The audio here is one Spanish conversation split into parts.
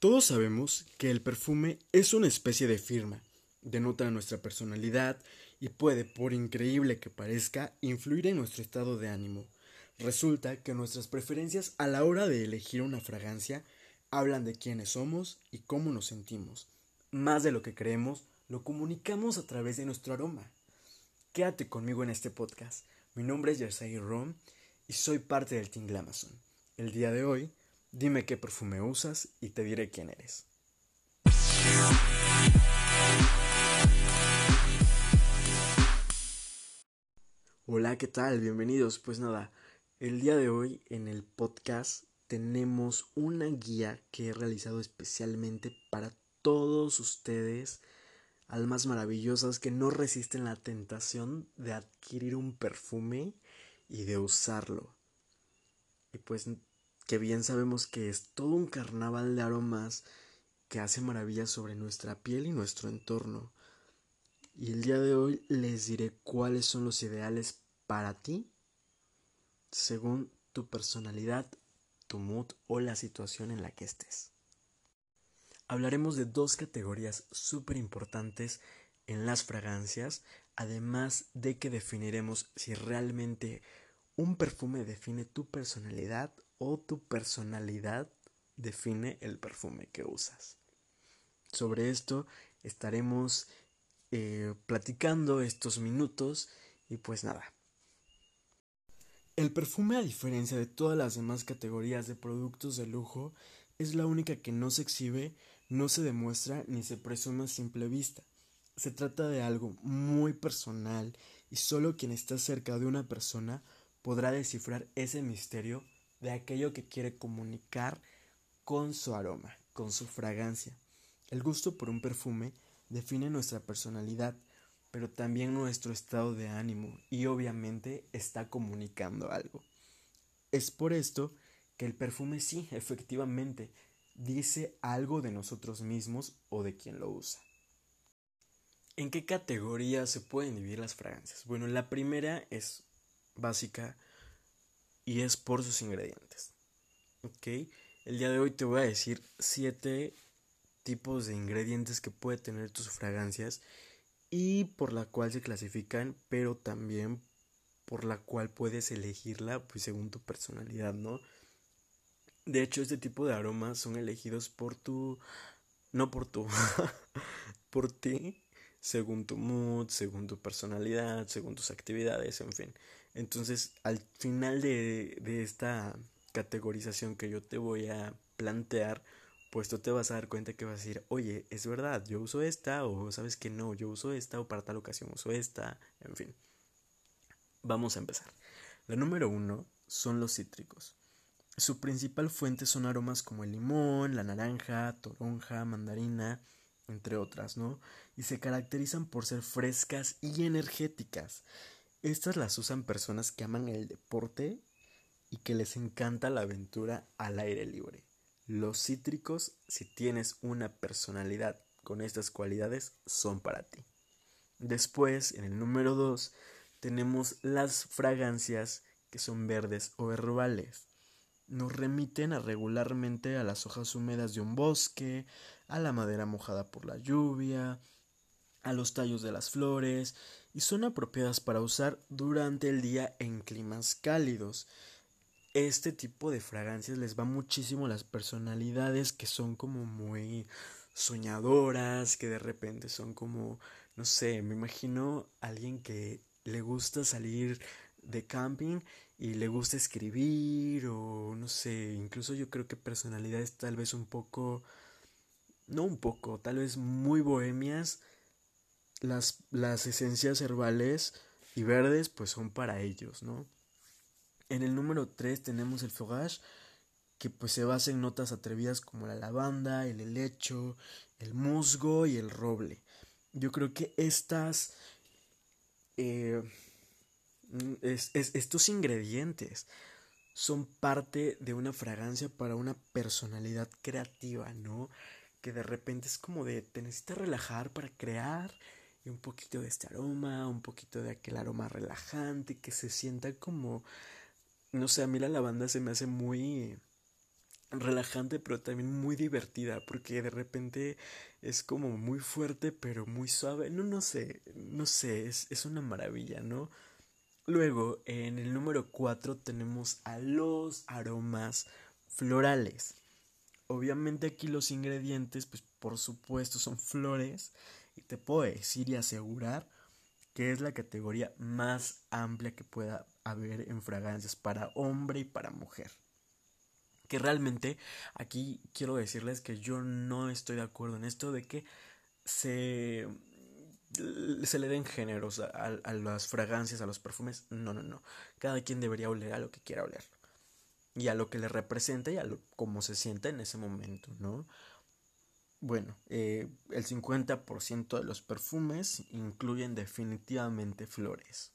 Todos sabemos que el perfume es una especie de firma, denota nuestra personalidad y puede, por increíble que parezca, influir en nuestro estado de ánimo. Resulta que nuestras preferencias a la hora de elegir una fragancia hablan de quiénes somos y cómo nos sentimos. Más de lo que creemos, lo comunicamos a través de nuestro aroma. Quédate conmigo en este podcast. Mi nombre es Jersey Rom y soy parte del Team Amazon. El día de hoy Dime qué perfume usas y te diré quién eres. Hola, ¿qué tal? Bienvenidos. Pues nada, el día de hoy en el podcast tenemos una guía que he realizado especialmente para todos ustedes, almas maravillosas que no resisten la tentación de adquirir un perfume y de usarlo. Y pues que bien sabemos que es todo un carnaval de aromas que hace maravillas sobre nuestra piel y nuestro entorno. Y el día de hoy les diré cuáles son los ideales para ti según tu personalidad, tu mood o la situación en la que estés. Hablaremos de dos categorías súper importantes en las fragancias, además de que definiremos si realmente un perfume define tu personalidad o tu personalidad define el perfume que usas. Sobre esto estaremos eh, platicando estos minutos y pues nada. El perfume a diferencia de todas las demás categorías de productos de lujo es la única que no se exhibe, no se demuestra ni se presume a simple vista. Se trata de algo muy personal y solo quien está cerca de una persona podrá descifrar ese misterio de aquello que quiere comunicar con su aroma, con su fragancia. El gusto por un perfume define nuestra personalidad, pero también nuestro estado de ánimo y obviamente está comunicando algo. Es por esto que el perfume sí, efectivamente, dice algo de nosotros mismos o de quien lo usa. ¿En qué categoría se pueden dividir las fragancias? Bueno, la primera es básica, y es por sus ingredientes. ¿Ok? El día de hoy te voy a decir siete tipos de ingredientes que puede tener tus fragancias y por la cual se clasifican, pero también por la cual puedes elegirla pues según tu personalidad, ¿no? De hecho, este tipo de aromas son elegidos por tu no por tu por ti, según tu mood, según tu personalidad, según tus actividades, en fin. Entonces, al final de, de esta categorización que yo te voy a plantear, pues tú te vas a dar cuenta que vas a decir, oye, es verdad, yo uso esta, o sabes que no, yo uso esta, o para tal ocasión uso esta, en fin. Vamos a empezar. La número uno son los cítricos. Su principal fuente son aromas como el limón, la naranja, toronja, mandarina, entre otras, ¿no? Y se caracterizan por ser frescas y energéticas. Estas las usan personas que aman el deporte y que les encanta la aventura al aire libre. Los cítricos, si tienes una personalidad con estas cualidades, son para ti. Después, en el número 2, tenemos las fragancias que son verdes o herbales. Nos remiten a regularmente a las hojas húmedas de un bosque, a la madera mojada por la lluvia, a los tallos de las flores y son apropiadas para usar durante el día en climas cálidos. Este tipo de fragancias les va muchísimo a las personalidades que son como muy soñadoras, que de repente son como, no sé, me imagino alguien que le gusta salir de camping y le gusta escribir o no sé, incluso yo creo que personalidades tal vez un poco, no un poco, tal vez muy bohemias, las, las esencias herbales y verdes pues son para ellos, ¿no? En el número 3 tenemos el fogage, que pues se basa en notas atrevidas como la lavanda, el helecho, el musgo y el roble. Yo creo que estas... Eh, estos ingredientes son parte de una fragancia para una personalidad creativa, ¿no? Que de repente es como de te necesitas relajar para crear y un poquito de este aroma, un poquito de aquel aroma relajante que se sienta como, no sé, a mí la lavanda se me hace muy, relajante, pero también muy divertida, porque de repente es como muy fuerte, pero muy suave. No, no sé, no sé, es, es una maravilla, ¿no? Luego, en el número 4 tenemos a los aromas florales. Obviamente aquí los ingredientes, pues por supuesto son flores. Y te puedo decir y asegurar que es la categoría más amplia que pueda haber en fragancias para hombre y para mujer que realmente aquí quiero decirles que yo no estoy de acuerdo en esto de que se, se le den géneros a, las fragancias, a los perfumes. No, no, no. Cada quien debería oler a lo que quiera oler. Y a lo que le representa y a lo, cómo se sienta en ese momento, ¿no? Bueno, eh, el 50% de los perfumes incluyen definitivamente flores.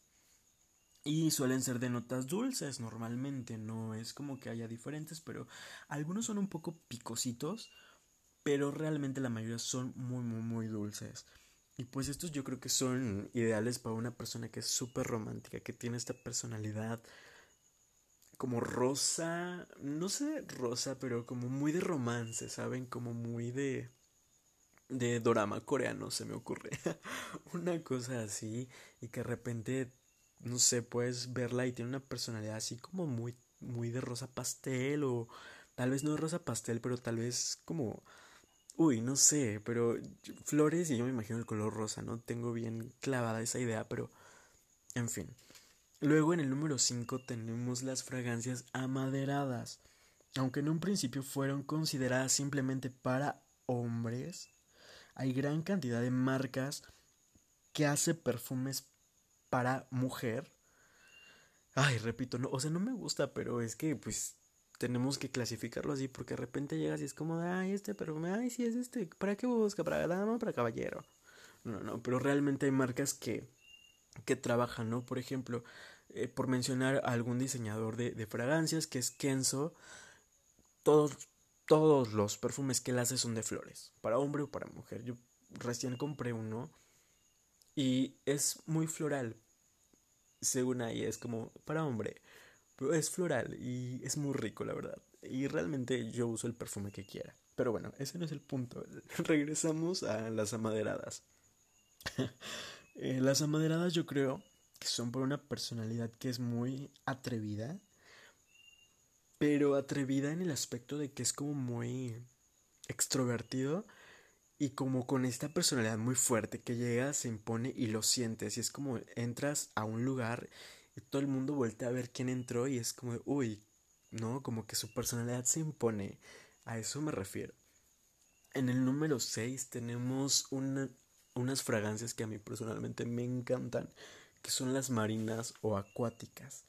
Y suelen ser de notas dulces normalmente, no es como que haya diferentes, pero algunos son un poco picositos, pero realmente la mayoría son muy, muy, muy dulces. Y pues estos yo creo que son ideales para una persona que es súper romántica, que tiene esta personalidad como rosa, no sé rosa, pero como muy de romance, ¿saben? Como muy de de drama coreano se me ocurre. una cosa así y que de repente no sé, puedes verla y tiene una personalidad así como muy, muy de rosa pastel o tal vez no de rosa pastel, pero tal vez como, uy, no sé, pero flores y yo me imagino el color rosa, ¿no? Tengo bien clavada esa idea, pero, en fin. Luego en el número 5 tenemos las fragancias amaderadas. Aunque en un principio fueron consideradas simplemente para hombres, hay gran cantidad de marcas que hace perfumes para mujer. Ay, repito, no, o sea, no me gusta, pero es que pues tenemos que clasificarlo así porque de repente llegas y es como, ay, este perfume, ay, sí es este, ¿para qué busca? ¿Para dama para caballero? No, no, pero realmente hay marcas que, que trabajan, ¿no? Por ejemplo, eh, por mencionar a algún diseñador de, de, fragancias que es Kenzo, todos, todos los perfumes que él hace son de flores, para hombre o para mujer. Yo recién compré uno y es muy floral, según ahí es como para hombre, pero es floral y es muy rico, la verdad. Y realmente yo uso el perfume que quiera. Pero bueno, ese no es el punto. Regresamos a las amaderadas. Eh, las amaderadas yo creo que son por una personalidad que es muy atrevida, pero atrevida en el aspecto de que es como muy extrovertido y como con esta personalidad muy fuerte que llega, se impone y lo sientes. Y es como entras a un lugar y todo el mundo voltea a ver quién entró y es como, uy, ¿no? Como que su personalidad se impone. A eso me refiero. En el número 6 tenemos unas fragancias que a mí personalmente me encantan, que son las marinas o acuáticas.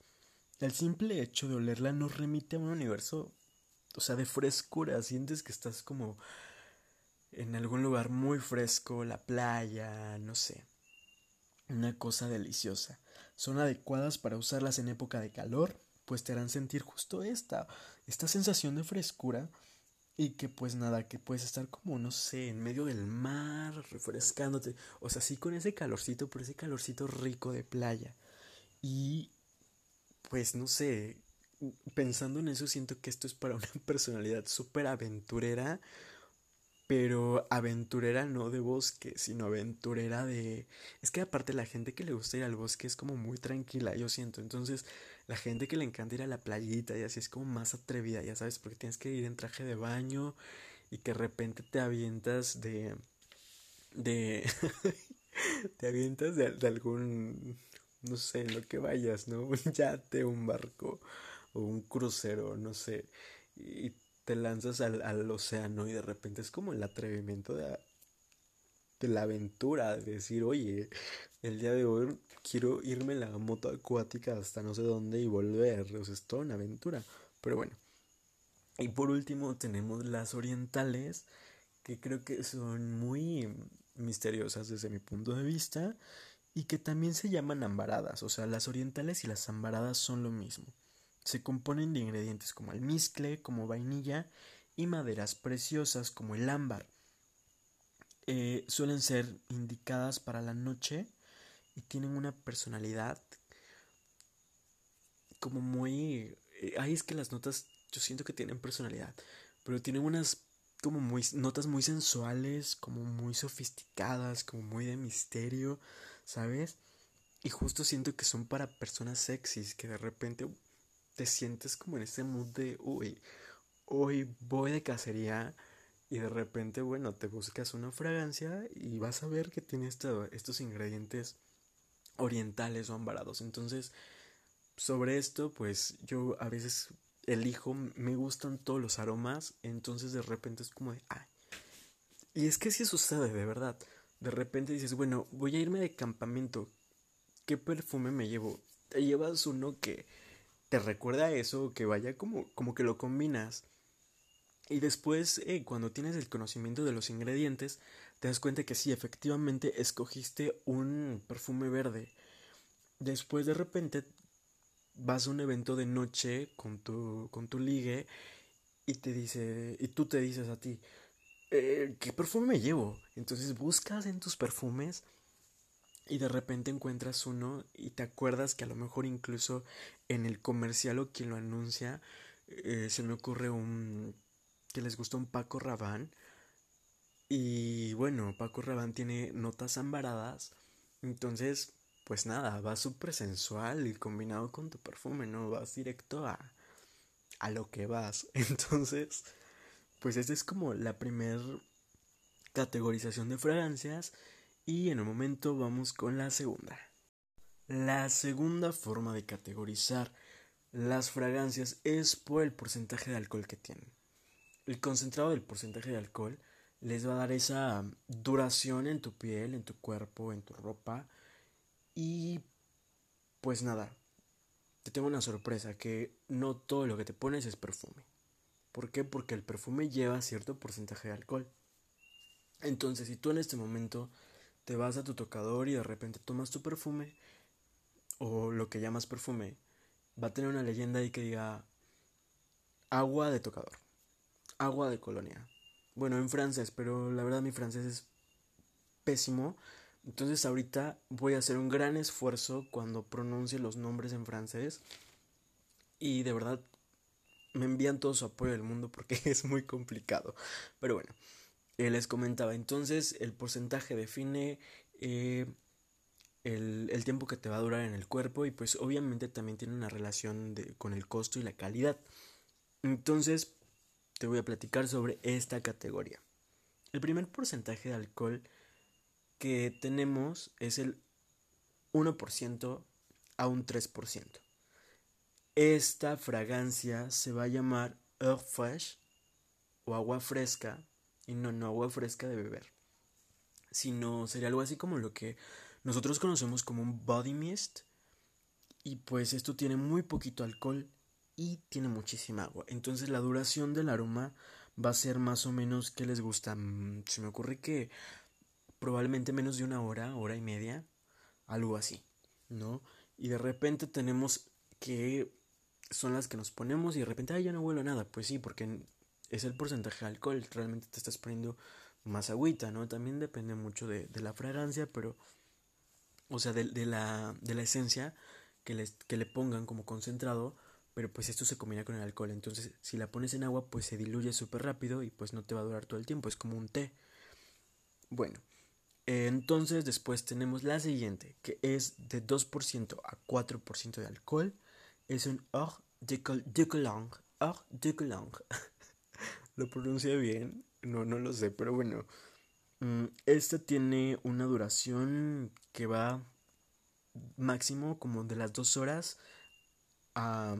El simple hecho de olerla nos remite a un universo, o sea, de frescura. Sientes que estás como en algún lugar muy fresco, la playa, no sé. Una cosa deliciosa. Son adecuadas para usarlas en época de calor, pues te harán sentir justo esta, esta sensación de frescura y que pues nada, que puedes estar como, no sé, en medio del mar, refrescándote, o sea, sí con ese calorcito, pero ese calorcito rico de playa. Y pues no sé, pensando en eso siento que esto es para una personalidad súper aventurera pero aventurera no de bosque, sino aventurera de... Es que aparte la gente que le gusta ir al bosque es como muy tranquila, yo siento. Entonces la gente que le encanta ir a la playita y así es como más atrevida, ya sabes, porque tienes que ir en traje de baño y que de repente te avientas de... de... te avientas de, de algún... no sé, en lo que vayas, ¿no? Un yate, un barco o un crucero, no sé. Y te lanzas al, océano y de repente es como el atrevimiento de, de la aventura, de decir, oye, el día de hoy quiero irme en la moto acuática hasta no sé dónde y volver, o sea, es toda una aventura, pero bueno. Y por último tenemos las orientales, que creo que son muy misteriosas desde mi punto de vista y que también se llaman ambaradas, o sea, las orientales y las ambaradas son lo mismo. Se componen de ingredientes como almizcle, como vainilla y maderas preciosas como el ámbar. Eh, suelen ser indicadas para la noche y tienen una personalidad como muy... Eh, ahí es que las notas yo siento que tienen personalidad. pero tiene unas como muy notas muy sensuales, como muy sofisticadas, como muy de misterio, ¿sabes? Y justo siento que son para personas sexys que de repente te sientes como en ese mood de, uy, hoy voy de cacería y de repente, bueno, te buscas una fragancia y vas a ver que tiene estos ingredientes orientales o ambarados. Entonces, sobre esto, pues yo a veces elijo, me gustan todos los aromas, entonces de repente es como de, ay. Y es que si sucede, de verdad. De repente dices, bueno, voy a irme de campamento. ¿Qué perfume me llevo? Te llevas uno que te recuerda a eso, que vaya como, como que lo combinas. Y después, eh, cuando tienes el conocimiento de los ingredientes, te das cuenta que sí, efectivamente escogiste un perfume verde. Después de repente vas a un evento de noche con tu, con tu ligue y te dice, y tú te dices a ti, eh, ¿qué perfume me llevo? Entonces buscas en tus perfumes y de repente encuentras uno y te acuerdas que a lo mejor incluso en el comercial o quien lo anuncia, eh, se me ocurre un que les gusta un Paco Rabanne y bueno, Paco Rabanne tiene notas ambaradas, entonces pues nada, va súper sensual y combinado con tu perfume, ¿no? Vas directo a, a lo que vas. Entonces, pues esta es como la primer categorización de fragancias y en un momento vamos con la segunda. La segunda forma de categorizar las fragancias es por el porcentaje de alcohol que tienen. El concentrado del porcentaje de alcohol les va a dar esa duración en tu piel, en tu cuerpo, en tu ropa y pues nada, te tengo una sorpresa, que no todo lo que te pones es perfume. ¿Por qué? Porque el perfume lleva cierto porcentaje de alcohol. Entonces, si tú en este momento te vas a tu tocador y de repente tomas tu perfume, o lo que llamas perfume, va a tener una leyenda ahí que diga agua de tocador, agua de colonia. Bueno, en francés, pero la verdad mi francés es pésimo. Entonces ahorita voy a hacer un gran esfuerzo cuando pronuncie los nombres en francés. Y de verdad me envían todo su apoyo del mundo porque es muy complicado. Pero bueno, eh, les comentaba. Entonces el porcentaje define eh, el, tiempo que te va a durar en el cuerpo y pues obviamente también tiene una relación con el costo y la calidad. Entonces te voy a platicar sobre esta categoría. El primer porcentaje de alcohol que tenemos es el 1% a un 3%. Esta fragancia se va a llamar Eau Fresh o agua fresca, y no, no agua fresca de beber, sino sería algo así como lo que nosotros conocemos como un body mist, y pues esto tiene muy poquito alcohol y tiene muchísima agua. Entonces la duración del aroma va a ser más o menos que les gusta. Mm, se me ocurre que probablemente menos de una hora, hora y media, algo así, ¿no? Y de repente tenemos que son las que nos ponemos y de repente, ay, ya no huelo nada. Pues sí, porque es el porcentaje de alcohol, realmente te estás poniendo más agüita, ¿no? También depende mucho de, de la fragancia, pero, o sea, de, de, la, de la esencia que, les, que le pongan como concentrado, pero pues esto se combina con el alcohol. Entonces, si la pones en agua, pues se diluye súper rápido y pues no te va a durar todo el tiempo, es como un té. Bueno, entonces después tenemos la siguiente, que es de 2% a 4% de alcohol. Es un Or de, Cologne. Or de Cologne. ¿Lo pronuncia bien? No, no lo sé, pero bueno. Mm, este tiene una duración que va máximo como de las 2 horas a,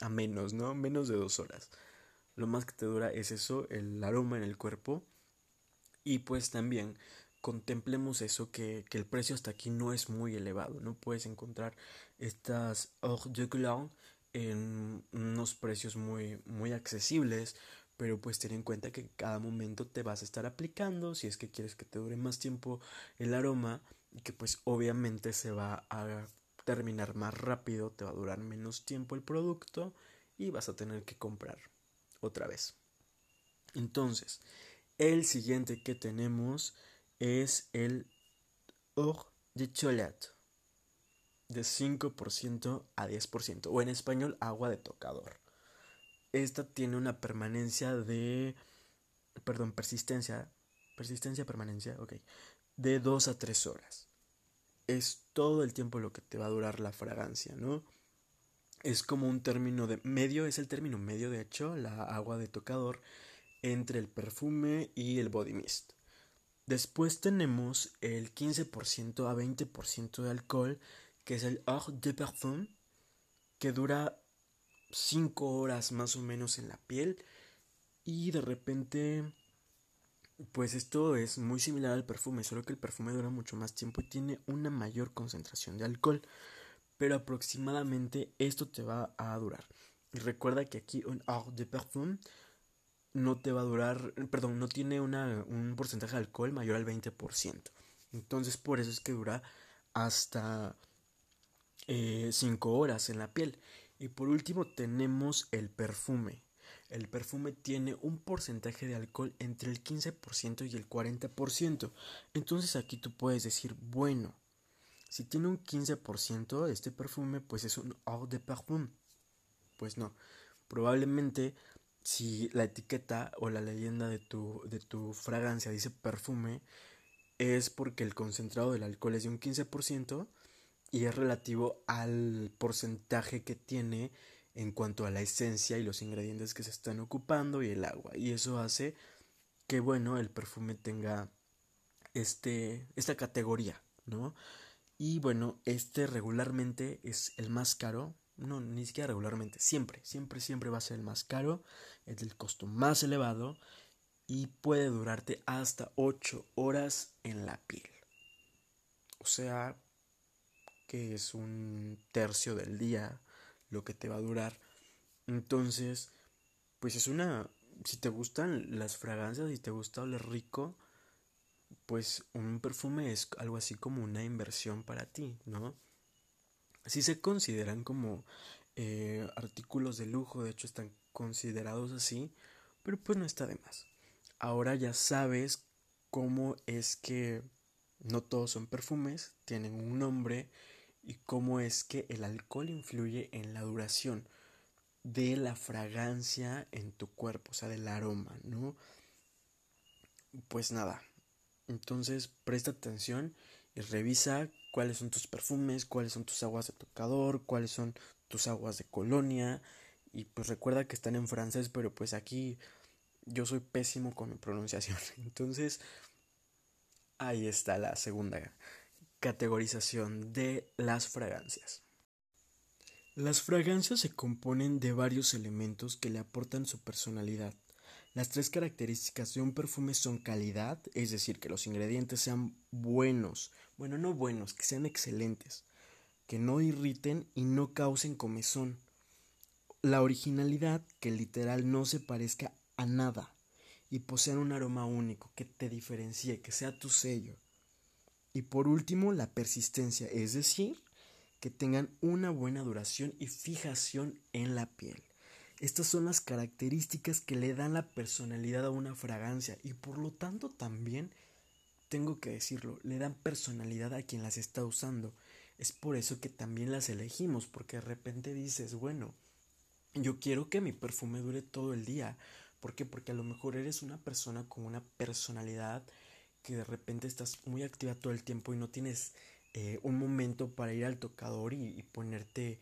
a menos, ¿no? Menos de 2 horas. Lo más que te dura es eso, el aroma en el cuerpo. Y pues también contemplemos eso, que, que, el precio hasta aquí no es muy elevado. No puedes encontrar estas hors de clown en unos precios muy, muy accesibles, pero pues ten en cuenta que cada momento te vas a estar aplicando si es que quieres que te dure más tiempo el aroma y que pues obviamente se va a terminar más rápido, te va a durar menos tiempo el producto y vas a tener que comprar otra vez. Entonces, el siguiente que tenemos es el Or de Cholat de 5% a 10% o en español agua de tocador. esta tiene una permanencia de, perdón, persistencia, persistencia, permanencia, ok, de 2 a 3 horas. Es todo el tiempo lo que te va a durar la fragancia, ¿no? Es como un término de medio, es el término medio, de hecho, la agua de tocador entre el perfume y el body mist. Después tenemos el 15% a 20% de alcohol, que es el Eau de Parfum, que dura 5 horas más o menos en la piel. Y de repente, pues esto es muy similar al perfume, solo que el perfume dura mucho más tiempo y tiene una mayor concentración de alcohol. Pero aproximadamente esto te va a durar. Y recuerda que aquí un Eau de Parfum no te va a durar, perdón, no tiene una, un porcentaje de alcohol mayor al 20%. Entonces por eso es que dura hasta 5 eh, horas en la piel. Y por último tenemos el perfume. El perfume tiene un porcentaje de alcohol entre el 15% y el 40%. Entonces aquí tú puedes decir, bueno, si tiene un 15% este perfume, pues es un eau de parfum. Pues no, probablemente si la etiqueta o la leyenda de tu, de tu fragancia dice perfume, es porque el concentrado del alcohol es de un 15% y es relativo al porcentaje que tiene en cuanto a la esencia y los ingredientes que se están ocupando y el agua. Y eso hace que, bueno, el perfume tenga este, esta categoría, ¿no? Y bueno, este regularmente es el más caro, no, ni siquiera regularmente, siempre, siempre, siempre va a ser el más caro, es del costo más elevado y puede durarte hasta 8 horas en la piel. O sea, que es un tercio del día lo que te va a durar. Entonces, pues es una, si te gustan las fragancias y te gusta oler rico, pues un perfume es algo así como una inversión para ti, ¿no? Si se consideran como eh, artículos de lujo, de hecho están considerados así, pero pues no está de más. Ahora ya sabes cómo es que no todos son perfumes, tienen un nombre y cómo es que el alcohol influye en la duración de la fragancia en tu cuerpo, o sea, del aroma, ¿no? Pues nada, entonces presta atención revisa cuáles son tus perfumes, cuáles son tus aguas de tocador, cuáles son tus aguas de colonia. Y pues recuerda que están en francés, pero pues aquí yo soy pésimo con mi pronunciación. Entonces, ahí está la segunda categorización de las fragancias. Las fragancias se componen de varios elementos que le aportan su personalidad. Las tres características de un perfume son calidad, es decir, que los ingredientes sean buenos, bueno, no buenos, que sean excelentes, que no irriten y no causen comezón. La originalidad, que literal no se parezca a nada y posean un aroma único que te diferencie, que sea tu sello. Y por último, la persistencia, es decir, que tengan una buena duración y fijación en la piel. Estas son las características que le dan la personalidad a una fragancia y por lo tanto también, tengo que decirlo, le dan personalidad a quien las está usando. Es por eso que también las elegimos, porque de repente dices, bueno, yo quiero que mi perfume dure todo el día. ¿Por qué? Porque a lo mejor eres una persona con una personalidad que de repente estás muy activa todo el tiempo y no tienes eh, un momento para ir al tocador y, ponerte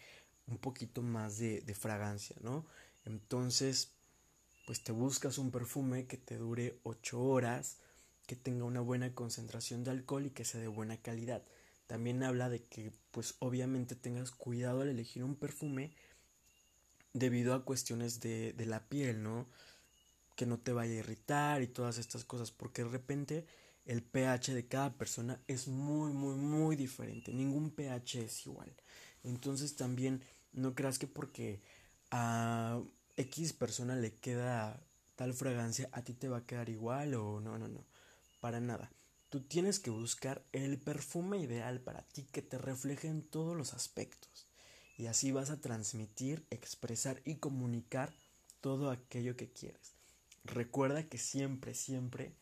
un poquito más de, fragancia, ¿no? Entonces, pues te buscas un perfume que te dure 8 horas, que tenga una buena concentración de alcohol y que sea de buena calidad. También habla de que, pues obviamente tengas cuidado al elegir un perfume debido a cuestiones de la piel, ¿no? Que no te vaya a irritar y todas estas cosas, porque de repente el pH de cada persona es muy, muy, muy diferente. Ningún pH es igual. Entonces también no creas que porque a X persona le queda tal fragancia, a ti te va a quedar igual o no, no, no, para nada. Tú tienes que buscar el perfume ideal para ti que te refleje en todos los aspectos. Y así vas a transmitir, expresar y comunicar todo aquello que quieres. Recuerda que siempre, siempre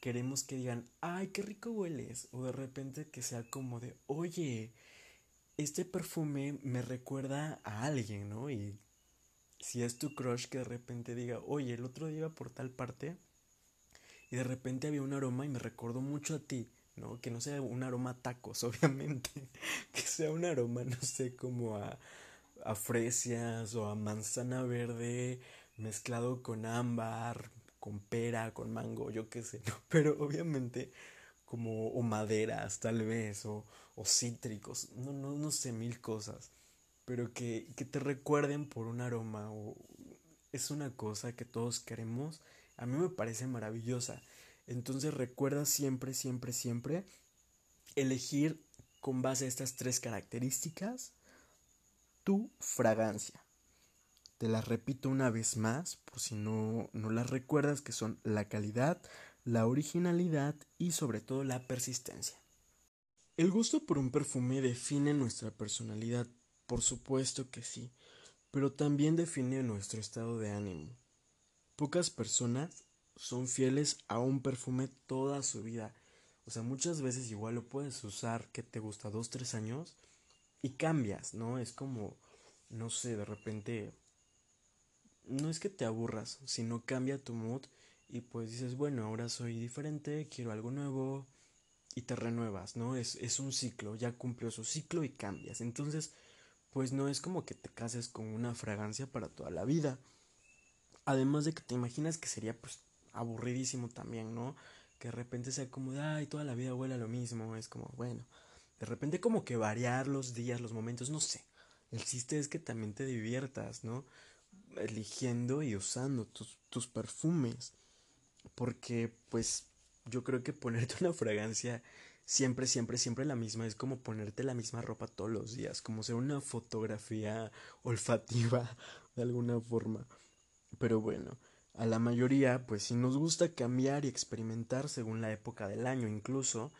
queremos que digan, ay, qué rico hueles. O de repente que sea como de, oye, este perfume me recuerda a alguien, ¿no? Y si es tu crush que de repente diga, oye, el otro día iba por tal parte y de repente había un aroma y me recordó mucho a ti, ¿no? Que no sea un aroma tacos, obviamente, que sea un aroma, no sé, como a, a fresias o a manzana verde mezclado con ámbar, con pera, con mango, yo qué sé, ¿no? Pero obviamente como o maderas tal vez o, o cítricos, no, no, no sé, mil cosas pero que, que te recuerden por un aroma es una cosa que todos queremos, a mí me parece maravillosa. Entonces recuerda siempre, siempre, siempre elegir con base a estas tres características tu fragancia. Te las repito una vez más, por si no, no las recuerdas, que son la calidad, la originalidad y sobre todo la persistencia. El gusto por un perfume define nuestra personalidad, por supuesto que sí, pero también define nuestro estado de ánimo. Pocas personas son fieles a un perfume toda su vida. O sea, muchas veces igual lo puedes usar que te gusta dos, tres años y cambias, ¿no? Es como, no sé, de repente, no es que te aburras, sino cambia tu mood y pues dices, bueno, ahora soy diferente, quiero algo nuevo y te renuevas, ¿no? Es, es un ciclo, ya cumplió su ciclo y cambias. Entonces, pues no es como que te cases con una fragancia para toda la vida. Además de que te imaginas que sería pues aburridísimo también, ¿no? Que de repente sea como, ay, toda la vida huele lo mismo, es como, bueno, de repente como que variar los días, los momentos, no sé. El chiste es que también te diviertas, ¿no? Eligiendo y usando tus, tus perfumes. Porque pues yo creo que ponerte una fragancia siempre, siempre, siempre la misma. Es como ponerte la misma ropa todos los días, como ser una fotografía olfativa de alguna forma. Pero bueno, a la mayoría, pues si nos gusta cambiar y experimentar según la época del año, incluso,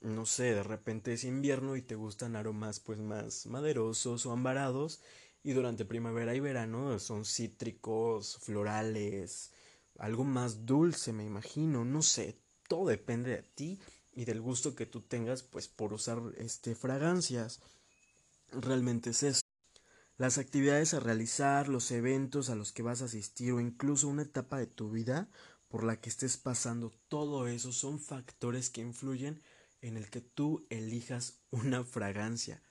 no sé, de repente es invierno y te gustan aromas pues más maderosos o ambarados, y durante primavera y verano son cítricos, florales, algo más dulce, me imagino, no sé, todo depende de ti y del gusto que tú tengas pues por usar este fragancias. Realmente es eso. Las actividades a realizar, los eventos a los que vas a asistir o incluso una etapa de tu vida por la que estés pasando, todo eso son factores que influyen en el que tú elijas una fragancia.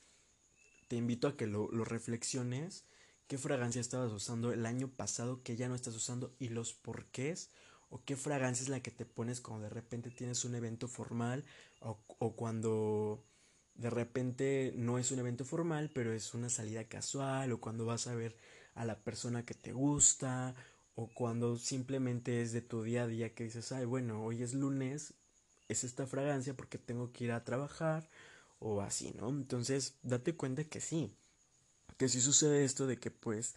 Te invito a que lo, lo reflexiones, qué fragancia estabas usando el año pasado que ya no estás usando y los porqués o qué fragancia es la que te pones cuando de repente tienes un evento formal o, cuando de repente no es un evento formal pero es una salida casual o cuando vas a ver a la persona que te gusta o cuando simplemente es de tu día a día que dices ay bueno hoy es lunes es esta fragancia porque tengo que ir a trabajar o así no entonces date cuenta que sí que sí sucede esto de que pues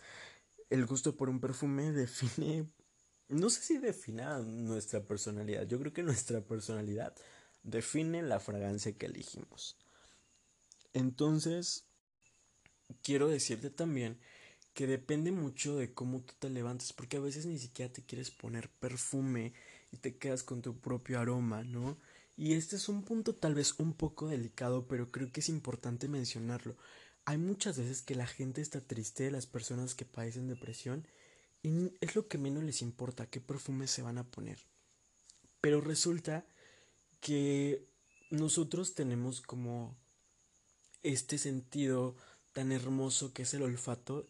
el gusto por un perfume define no sé si defina nuestra personalidad. Yo creo que nuestra personalidad define la fragancia que elegimos. Entonces, quiero decirte también que depende mucho de cómo tú te levantes, porque a veces ni siquiera te quieres poner perfume y te quedas con tu propio aroma, ¿no? Y este es un punto tal vez un poco delicado, pero creo que es importante mencionarlo. Hay muchas veces que la gente está triste, las personas que padecen depresión, y es lo que menos les importa qué perfume se van a poner. Pero resulta que nosotros tenemos como este sentido tan hermoso que es el olfato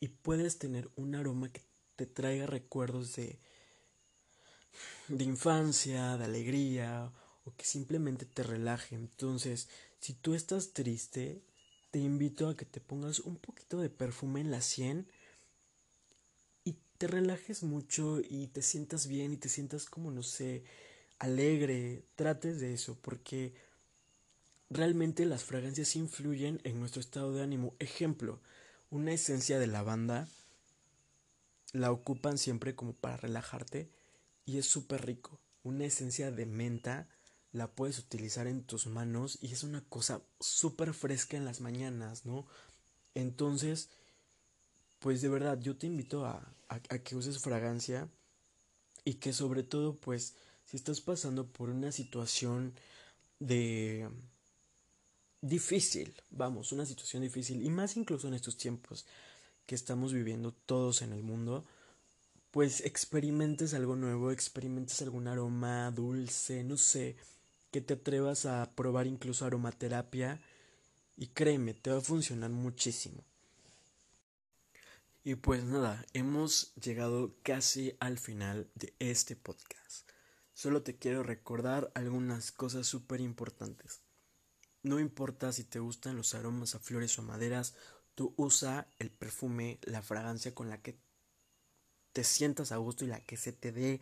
y puedes tener un aroma que te traiga recuerdos de de infancia, de alegría o que simplemente te relaje. Entonces, si tú estás triste, te invito a que te pongas un poquito de perfume en la sien te relajes mucho y te sientas bien y te sientas como, no sé, alegre, trates de eso, porque realmente las fragancias influyen en nuestro estado de ánimo. Ejemplo, una esencia de lavanda la ocupan siempre como para relajarte y es súper rico. Una esencia de menta la puedes utilizar en tus manos y es una cosa súper fresca en las mañanas, ¿no? Entonces, pues de verdad yo te invito a, a, que uses fragancia y que sobre todo pues si estás pasando por una situación de difícil, vamos, una situación difícil y más incluso en estos tiempos que estamos viviendo todos en el mundo, pues experimentes algo nuevo, experimentes algún aroma dulce, no sé, que te atrevas a probar incluso aromaterapia y créeme, te va a funcionar muchísimo. Y pues nada, hemos llegado casi al final de este podcast. Solo te quiero recordar algunas cosas súper importantes. No importa si te gustan los aromas a flores o maderas, tú usa el perfume, la fragancia con la que te sientas a gusto y la que se te dé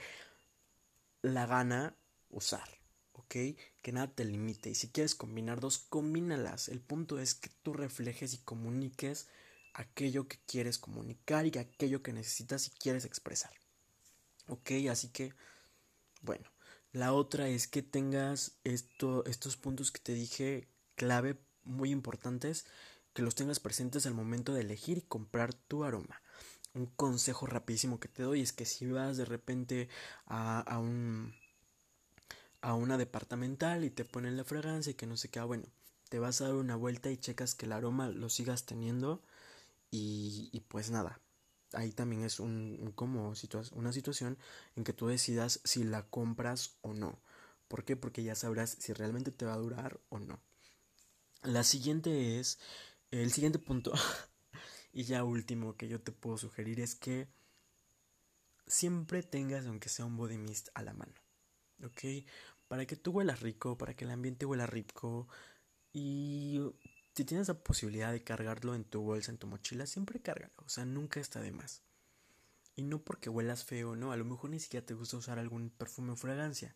la gana usar, ¿ok? Que nada te limite. Y si quieres combinar dos, combínalas. El punto es que tú reflejes y comuniques aquello que quieres comunicar y aquello que necesitas y quieres expresar. ¿Ok? Así que, bueno, la otra es que tengas esto, estos puntos que te dije clave muy importantes, que los tengas presentes al momento de elegir y comprar tu aroma. Un consejo rapidísimo que te doy es que si vas de repente a, a un a una departamental y te ponen la fragancia y que no sé qué, ah, bueno, te vas a dar una vuelta y checas que el aroma lo sigas teniendo y, pues nada, ahí también es un, como una situación en que tú decidas si la compras o no. ¿Por qué? Porque ya sabrás si realmente te va a durar o no. La siguiente es, el siguiente punto, y ya último que yo te puedo sugerir es que siempre tengas, aunque sea un body mist, a la mano. ¿Ok? Para que tú huelas rico, para que el ambiente huela rico y si tienes la posibilidad de cargarlo en tu bolsa, en tu mochila, siempre cárgalo. O sea, nunca está de más. Y no porque huelas feo, no. A lo mejor ni siquiera te gusta usar algún perfume o fragancia.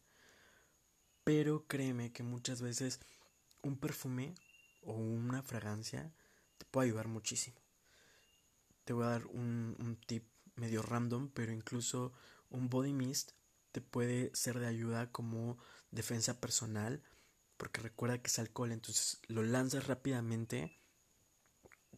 Pero créeme que muchas veces un perfume o una fragancia te puede ayudar muchísimo. Te voy a dar un, un tip medio random, pero incluso un body mist te puede ser de ayuda como defensa personal porque recuerda que es alcohol, entonces lo lanzas rápidamente,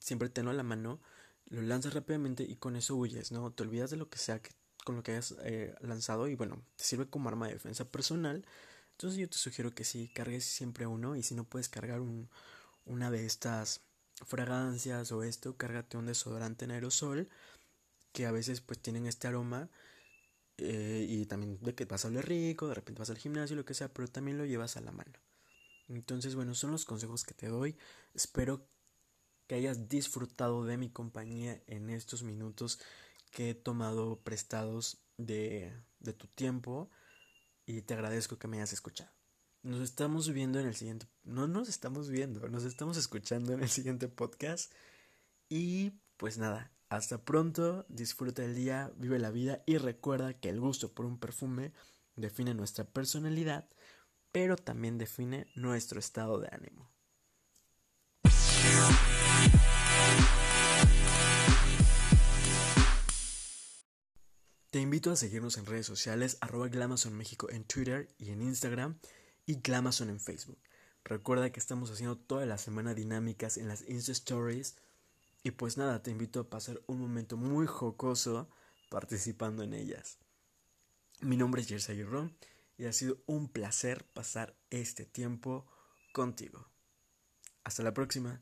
siempre tenlo a la mano, lo lanzas rápidamente y con eso huyes, ¿no? Te olvidas de lo que sea con lo que hayas eh, lanzado y bueno, te sirve como arma de defensa personal. Entonces yo te sugiero que sí, cargues siempre uno y si no puedes cargar un, una de estas fragancias o esto, cárgate un desodorante en aerosol que a veces pues tienen este aroma eh, y también de que vas a oler rico, de repente vas al gimnasio, lo que sea, pero también lo llevas a la mano. Entonces, bueno, son los consejos que te doy. Espero que hayas disfrutado de mi compañía en estos minutos que he tomado prestados de, de tu tiempo y te agradezco que me hayas escuchado. Nos estamos viendo en el siguiente, no nos estamos viendo, nos estamos escuchando en el siguiente podcast y pues nada, hasta pronto, disfruta el día, vive la vida y recuerda que el gusto por un perfume define nuestra personalidad pero también define nuestro estado de ánimo. Te invito a seguirnos en redes sociales, arroba Glamason México en Twitter y en Instagram y Glamason en Facebook. Recuerda que estamos haciendo toda la semana dinámicas en las Insta Stories y pues nada, te invito a pasar un momento muy jocoso participando en ellas. Mi nombre es Jersey Ron y ha sido un placer pasar este tiempo contigo. Hasta la próxima.